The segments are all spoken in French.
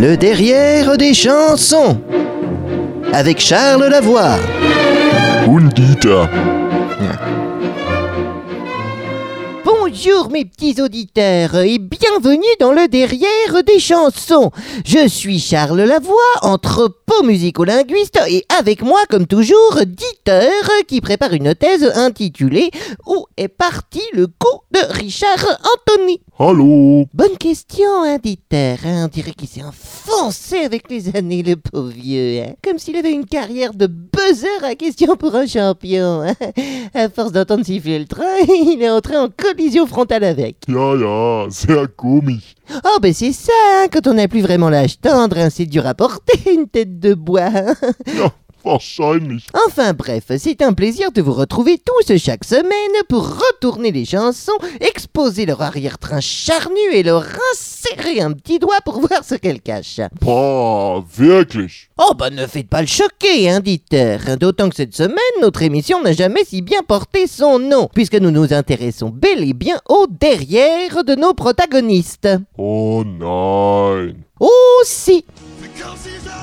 Le derrière des chansons. Avec Charles Lavoie. Undita. Bonjour mes petits auditeurs et bienvenue dans le derrière des chansons. Je suis Charles Lavoie, entrepôt musico-linguiste et avec moi comme toujours Dieter qui prépare une thèse intitulée Où est parti le coup de Richard Anthony? Allô? Bonne question, hein, Dieter. hein. On dirait qu'il s'est enfoncé avec les années, le pauvre vieux. hein. Comme s'il avait une carrière de buzzer à question pour un champion. À force d'entendre siffler le train, il est entré en collision frontale avec. Ja, ja, sehr komisch. Oh, ben c'est ça, hein, quand on n'a plus vraiment l'âge tendre, hein, c'est dur à porter une tête de bois. hein. Enfin bref, c'est un plaisir de vous retrouver tous chaque semaine pour retourner les chansons, exposer leur arrière-train charnu et leur insérer un petit doigt pour voir ce qu'elles cachent. Pah, wirklich. Oh bah ne faites pas le choquer, hein, Dieter. D'autant que cette semaine, notre émission n'a jamais si bien porté son nom, puisque nous nous intéressons bel et bien au derrière de nos protagonistes. Oh nein. Aussi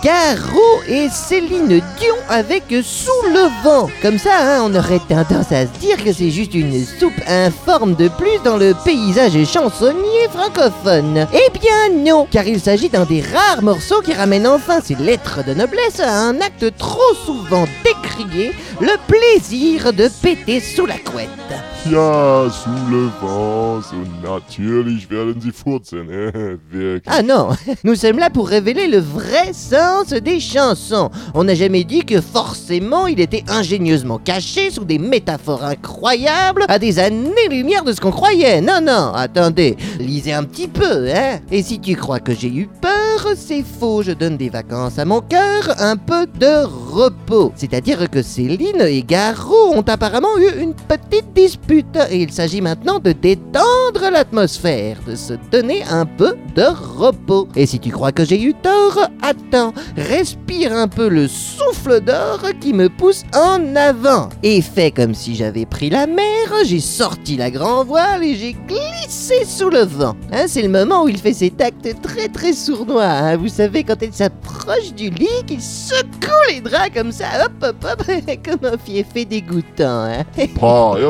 Garou et Céline Dion avec Sous le vent. Comme ça, hein, on aurait tendance à se dire que c'est juste une soupe informe de plus dans le paysage chansonnier francophone. Eh bien non, car il s'agit d'un des rares morceaux qui ramène enfin ses lettres de noblesse à un acte trop souvent décrié, le plaisir de péter sous la couette. Ja, sous le vent, so natürlich werden sie furzen. wirklich. Ah non, nous sommes là pour révéler le vrai sens des chansons. On n'a jamais dit que forcément il était ingénieusement caché sous des métaphores incroyables à des années-lumière de ce qu'on croyait. Non, non, attendez, lisez un petit peu, hein. Et si tu crois que j'ai eu peur, c'est faux, je donne des vacances à mon cœur, un peu de repos. C'est-à-dire que Céline et Garou ont apparemment eu une petite dispute et il s'agit maintenant de détendre l'atmosphère, de se donner un peu de repos. Et si tu crois que j'ai eu tort, attends, respire un peu le souffle d'or qui me pousse en avant. Et fais comme si j'avais pris la mer, j'ai sorti la grand voile et j'ai glissé sous le vent. Hein, c'est le moment où il fait cet acte très très sournois. hein. Vous savez, quand elle s'approche du lit, qu'il secoue les draps comme ça, hop hop hop, comme un fiefé dégoûtant. Hein.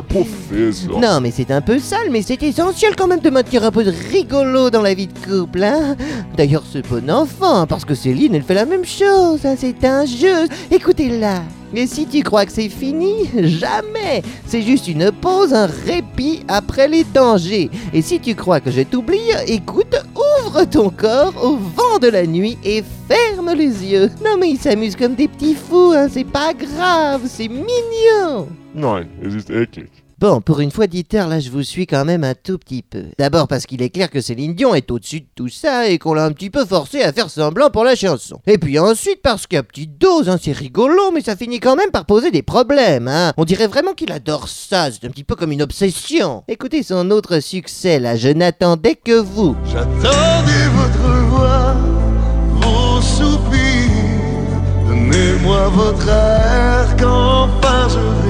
Professor. Non, mais c'est un peu sale, mais c'est essentiel quand même de maintenir un peu de rigolo dans la vie de couple, hein. D'ailleurs, ce bon enfant, parce que Céline, elle fait la même chose, hein, c'est un jeu. Écoutez-la. Et si tu crois que c'est fini, jamais. C'est juste une pause, un répit après les dangers. Et si tu crois que je t'oublie, écoute, ouvre ton corps au vent de la nuit et ferme les yeux. Non mais ils s'amusent comme des petits fous, hein, c'est pas grave, c'est mignon. Nein, es ist eklig. Bon, pour une fois, Dieter, là, je vous suis quand même un tout petit peu. D'abord parce qu'il est clair que Céline Dion est au-dessus de tout ça et qu'on l'a un petit peu forcé à faire semblant pour la chanson. Et puis ensuite parce qu'à petite dose, hein, c'est rigolo, mais ça finit quand même par poser des problèmes, hein. On dirait vraiment qu'il adore ça, c'est un petit peu comme une obsession. Écoutez son autre succès, là, Je n'attendais que vous. J'attendais votre voix, vos soupirs. Donnez-moi votre air je.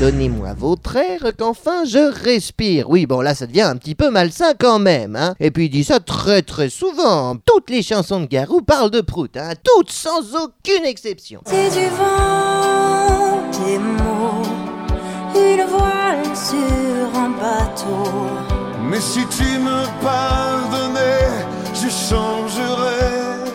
Donnez-moi votre air qu'enfin je respire. Oui, bon là ça devient un petit peu malsain quand même, hein. Et puis il dit ça très très souvent. Toutes les chansons de Garou parlent de prout, hein. Toutes sans aucune exception. C'est du vent, des mots, une voile sur un bateau. Mais si tu me pardonnais,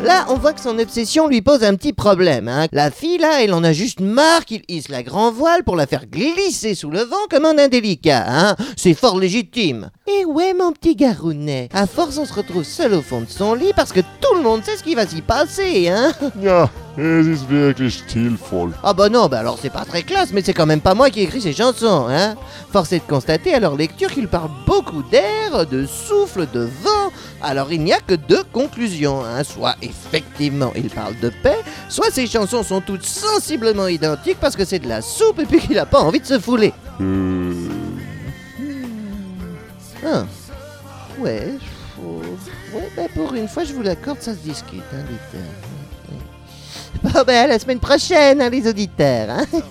Là, on voit que son obsession lui pose un petit problème. Hein. La fille, là, elle en a juste marre qu'il hisse la grand voile pour la faire glisser sous le vent comme un indélicat. Hein. C'est fort légitime. Et ouais, mon petit garounet. À force, on se retrouve seul au fond de son lit parce que tout le monde sait ce qui va s'y passer. Hein. Ja, es ist wirklich stilvoll. Ah bah non, bah alors c'est pas très classe, mais c'est quand même pas moi qui écris ces chansons, hein Force est de constater à leur lecture qu'ils parlent beaucoup d'air, de souffle, de vent. Alors il n'y a que deux conclusions, hein Soit effectivement ils parlent de paix, soit ces chansons sont toutes sensiblement identiques parce que c'est de la soupe et puis qu'il a pas envie de se fouler. Euh, Ah. Ouais, faut... Ouais, bah pour une fois je vous l'accorde, ça se discute, hein. Bon, ben à la semaine prochaine, hein, les auditeurs, hein